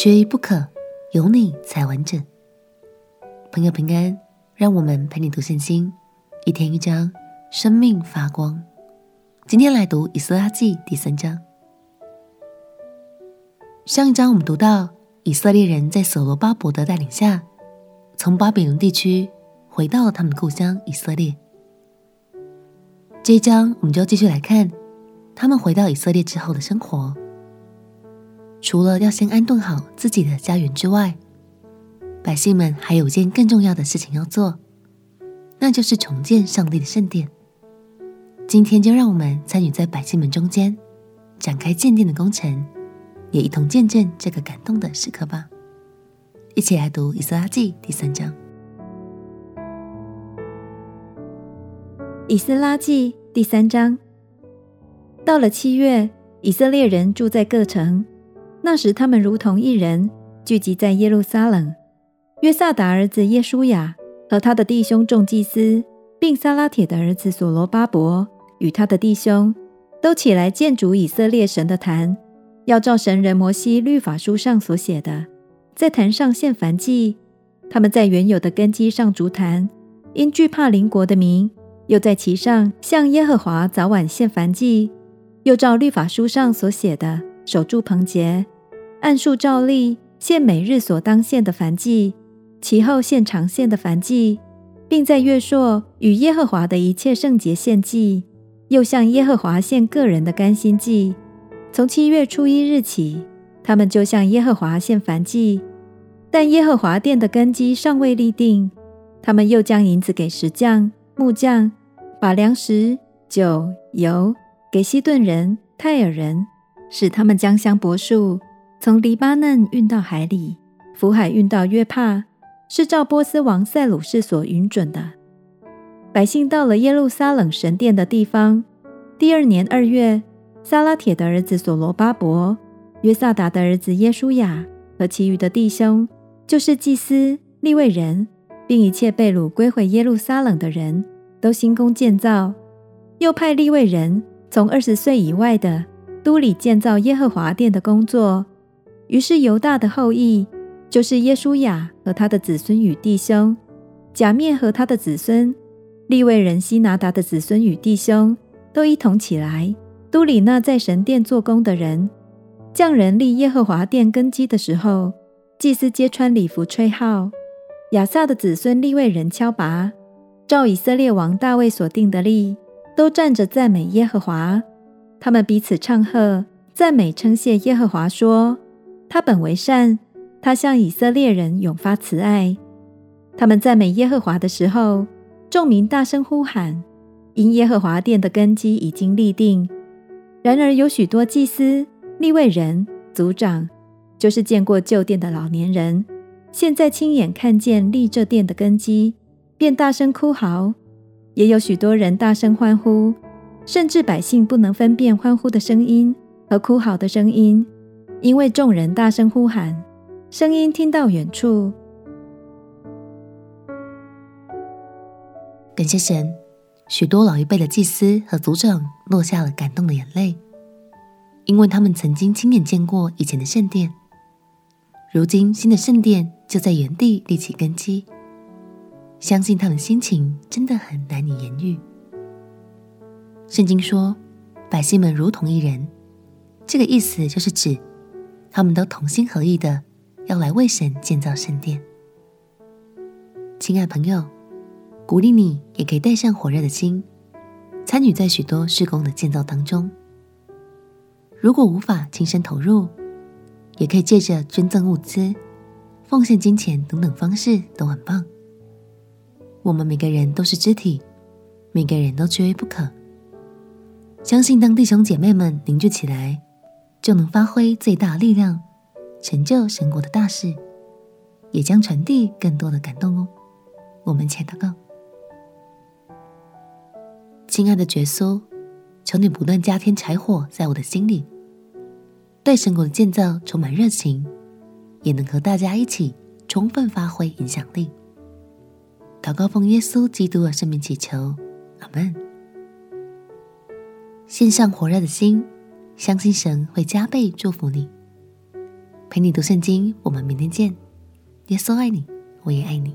缺一不可，有你才完整。朋友平安，让我们陪你读圣经，一天一章，生命发光。今天来读以斯拉记第三章。上一章我们读到以色列人在所罗巴伯的带领下，从巴比伦地区回到了他们的故乡以色列。这一章我们就继续来看他们回到以色列之后的生活。除了要先安顿好自己的家园之外，百姓们还有件更重要的事情要做，那就是重建上帝的圣殿。今天就让我们参与在百姓们中间，展开建殿的工程，也一同见证这个感动的时刻吧。一起来读《以斯拉记》第三章。《以斯拉记》第三章，到了七月，以色列人住在各城。那时，他们如同一人，聚集在耶路撒冷。约萨达儿子耶舒雅和他的弟兄众祭司，并撒拉铁的儿子所罗巴伯与他的弟兄，都起来建筑以色列神的坛，要照神人摩西律法书上所写的，在坛上献燔祭。他们在原有的根基上筑坛，因惧怕邻国的民，又在其上向耶和华早晚献燔祭，又照律法书上所写的。守住棚节，按数照例献每日所当献的燔祭，其后献常献的燔祭，并在月朔与耶和华的一切圣节献祭，又向耶和华献个人的甘心祭。从七月初一日起，他们就向耶和华献燔祭。但耶和华殿的根基尚未立定，他们又将银子给石匠、木匠，把粮食、酒、油给西顿人、泰尔人。使他们将香柏树从黎巴嫩运到海里，福海运到约帕，是照波斯王塞鲁士所允准的。百姓到了耶路撒冷神殿的地方。第二年二月，撒拉铁的儿子所罗巴伯、约萨达的儿子耶书亚和其余的弟兄，就是祭司、利未人，并一切被掳归回耶路撒冷的人都兴工建造，又派利未人从二十岁以外的。都里建造耶和华殿的工作，于是犹大的后裔，就是耶稣雅和他的子孙与弟兄，甲面和他的子孙，利未人希拿达的子孙与弟兄，都一同起来。都里那在神殿做工的人，匠人立耶和华殿根基的时候，祭司皆穿礼服吹号。亚萨的子孙利未人敲拔，照以色列王大卫所定的例，都站着赞美耶和华。他们彼此唱和，赞美称谢耶和华，说：“他本为善，他向以色列人永发慈爱。”他们赞美耶和华的时候，众民大声呼喊，因耶和华殿的根基已经立定。然而有许多祭司、立位人、族长，就是见过旧殿的老年人，现在亲眼看见立这殿的根基，便大声哭嚎；也有许多人大声欢呼。甚至百姓不能分辨欢呼的声音和哭嚎的声音，因为众人大声呼喊，声音听到远处。感谢神，许多老一辈的祭司和族长落下了感动的眼泪，因为他们曾经亲眼见过以前的圣殿，如今新的圣殿就在原地立起根基，相信他们心情真的很难以言喻。圣经说，百姓们如同一人，这个意思就是指他们都同心合意的要来为神建造圣殿。亲爱朋友，鼓励你也可以带上火热的心，参与在许多施工的建造当中。如果无法亲身投入，也可以借着捐赠物资、奉献金钱等等方式都很棒。我们每个人都是肢体，每个人都缺一不可。相信当弟兄姐妹们凝聚起来，就能发挥最大力量，成就神国的大事，也将传递更多的感动哦。我们且祷告，亲爱的耶稣，求你不断加添柴火在我的心里，对神国的建造充满热情，也能和大家一起充分发挥影响力。祷告奉耶稣基督的圣名祈求，阿门。献上火热的心，相信神会加倍祝福你。陪你读圣经，我们明天见。耶稣爱你，我也爱你。